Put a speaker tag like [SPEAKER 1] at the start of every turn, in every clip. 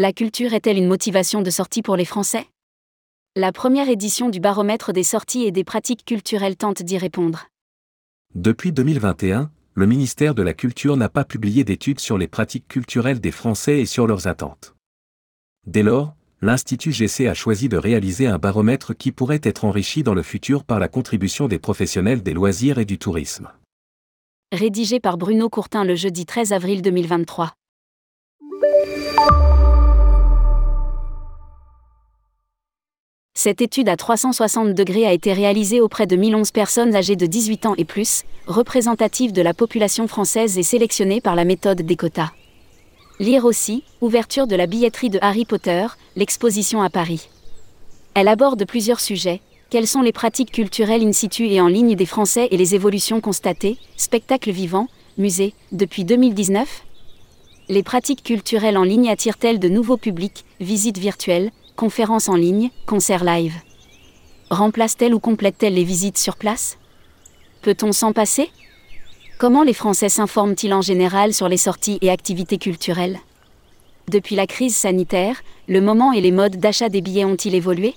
[SPEAKER 1] La culture est-elle une motivation de sortie pour les Français? La première édition du baromètre des sorties et des pratiques culturelles tente d'y répondre.
[SPEAKER 2] Depuis 2021, le ministère de la Culture n'a pas publié d'études sur les pratiques culturelles des Français et sur leurs attentes. Dès lors, l'Institut GC a choisi de réaliser un baromètre qui pourrait être enrichi dans le futur par la contribution des professionnels des loisirs et du tourisme.
[SPEAKER 1] Rédigé par Bruno Courtin le jeudi 13 avril 2023. Cette étude à 360 degrés a été réalisée auprès de 1011 personnes âgées de 18 ans et plus, représentatives de la population française et sélectionnées par la méthode des quotas. Lire aussi, ouverture de la billetterie de Harry Potter, l'exposition à Paris. Elle aborde plusieurs sujets. Quelles sont les pratiques culturelles in situ et en ligne des Français et les évolutions constatées, spectacles vivants, musées, depuis 2019 Les pratiques culturelles en ligne attirent-elles de nouveaux publics, visites virtuelles, conférences en ligne, concerts live. Remplace-t-elle ou complète-t-elle les visites sur place? Peut-on s'en passer? Comment les Français s'informent-ils en général sur les sorties et activités culturelles? Depuis la crise sanitaire, le moment et les modes d'achat des billets ont-ils évolué?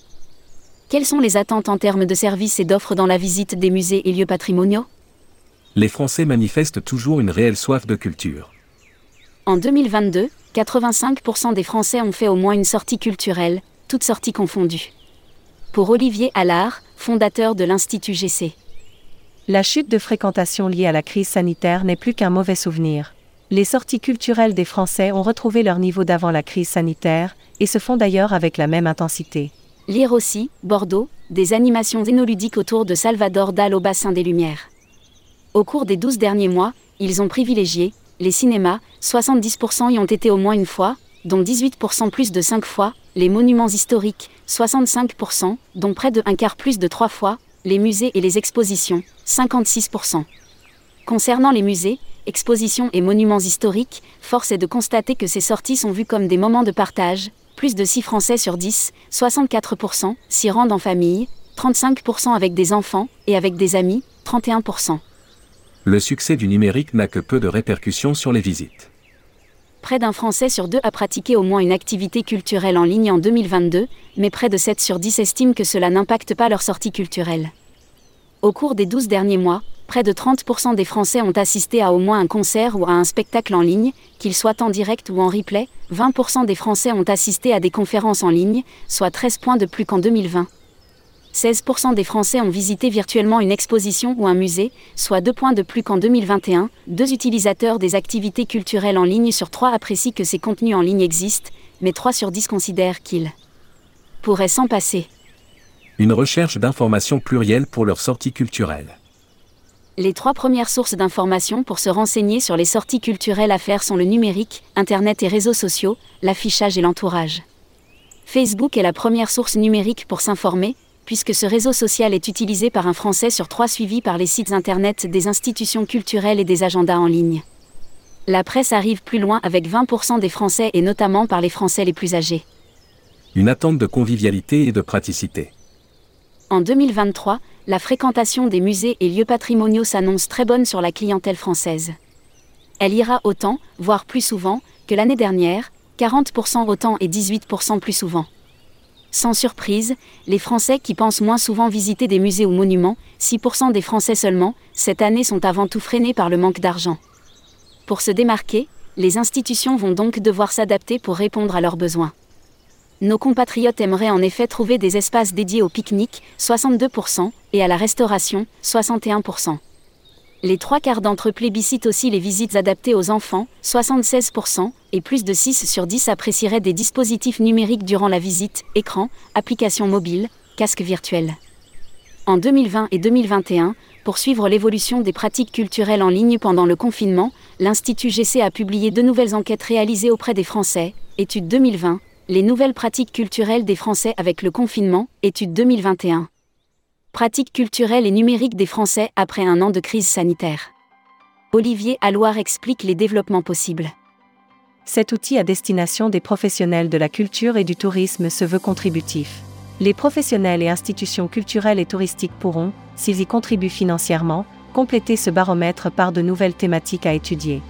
[SPEAKER 1] Quelles sont les attentes en termes de services et d'offres dans la visite des musées et lieux patrimoniaux?
[SPEAKER 2] Les Français manifestent toujours une réelle soif de culture.
[SPEAKER 1] En 2022, 85% des Français ont fait au moins une sortie culturelle, toutes sorties confondues. Pour Olivier Allard, fondateur de l'Institut GC.
[SPEAKER 3] La chute de fréquentation liée à la crise sanitaire n'est plus qu'un mauvais souvenir. Les sorties culturelles des Français ont retrouvé leur niveau d'avant la crise sanitaire, et se font d'ailleurs avec la même intensité.
[SPEAKER 1] Lire aussi, Bordeaux, des animations énoludiques autour de Salvador Dal au bassin des Lumières. Au cours des 12 derniers mois, ils ont privilégié les cinémas, 70% y ont été au moins une fois, dont 18% plus de 5 fois, les monuments historiques, 65%, dont près de un quart plus de 3 fois, les musées et les expositions, 56%. Concernant les musées, expositions et monuments historiques, force est de constater que ces sorties sont vues comme des moments de partage, plus de 6 Français sur 10, 64%, s'y rendent en famille, 35% avec des enfants, et avec des amis, 31%.
[SPEAKER 2] Le succès du numérique n'a que peu de répercussions sur les visites
[SPEAKER 1] près d'un Français sur deux a pratiqué au moins une activité culturelle en ligne en 2022, mais près de 7 sur 10 estiment que cela n'impacte pas leur sortie culturelle. Au cours des 12 derniers mois, près de 30% des Français ont assisté à au moins un concert ou à un spectacle en ligne, qu'il soit en direct ou en replay, 20% des Français ont assisté à des conférences en ligne, soit 13 points de plus qu'en 2020. 16% des Français ont visité virtuellement une exposition ou un musée, soit 2 points de plus qu'en 2021. Deux utilisateurs des activités culturelles en ligne sur 3 apprécient que ces contenus en ligne existent, mais 3 sur 10 considèrent qu'ils pourraient s'en passer.
[SPEAKER 2] Une recherche d'informations plurielles pour leurs sorties culturelles.
[SPEAKER 1] Les trois premières sources d'informations pour se renseigner sur les sorties culturelles à faire sont le numérique, Internet et réseaux sociaux, l'affichage et l'entourage. Facebook est la première source numérique pour s'informer, puisque ce réseau social est utilisé par un Français sur trois suivis par les sites Internet des institutions culturelles et des agendas en ligne. La presse arrive plus loin avec 20% des Français et notamment par les Français les plus âgés.
[SPEAKER 2] Une attente de convivialité et de praticité.
[SPEAKER 1] En 2023, la fréquentation des musées et lieux patrimoniaux s'annonce très bonne sur la clientèle française. Elle ira autant, voire plus souvent, que l'année dernière, 40% autant et 18% plus souvent. Sans surprise, les Français qui pensent moins souvent visiter des musées ou monuments, 6% des Français seulement, cette année sont avant tout freinés par le manque d'argent. Pour se démarquer, les institutions vont donc devoir s'adapter pour répondre à leurs besoins. Nos compatriotes aimeraient en effet trouver des espaces dédiés au pique-nique, 62%, et à la restauration, 61%. Les trois quarts d'entre eux plébiscitent aussi les visites adaptées aux enfants, 76%, et plus de 6 sur 10 apprécieraient des dispositifs numériques durant la visite, écran, applications mobiles, casques virtuels. En 2020 et 2021, pour suivre l'évolution des pratiques culturelles en ligne pendant le confinement, l'Institut GC a publié deux nouvelles enquêtes réalisées auprès des Français, étude 2020, Les nouvelles pratiques culturelles des Français avec le confinement, étude 2021 pratiques culturelles et numériques des Français après un an de crise sanitaire. Olivier Alloire explique les développements possibles.
[SPEAKER 3] Cet outil à destination des professionnels de la culture et du tourisme se veut contributif. Les professionnels et institutions culturelles et touristiques pourront, s'ils y contribuent financièrement, compléter ce baromètre par de nouvelles thématiques à étudier.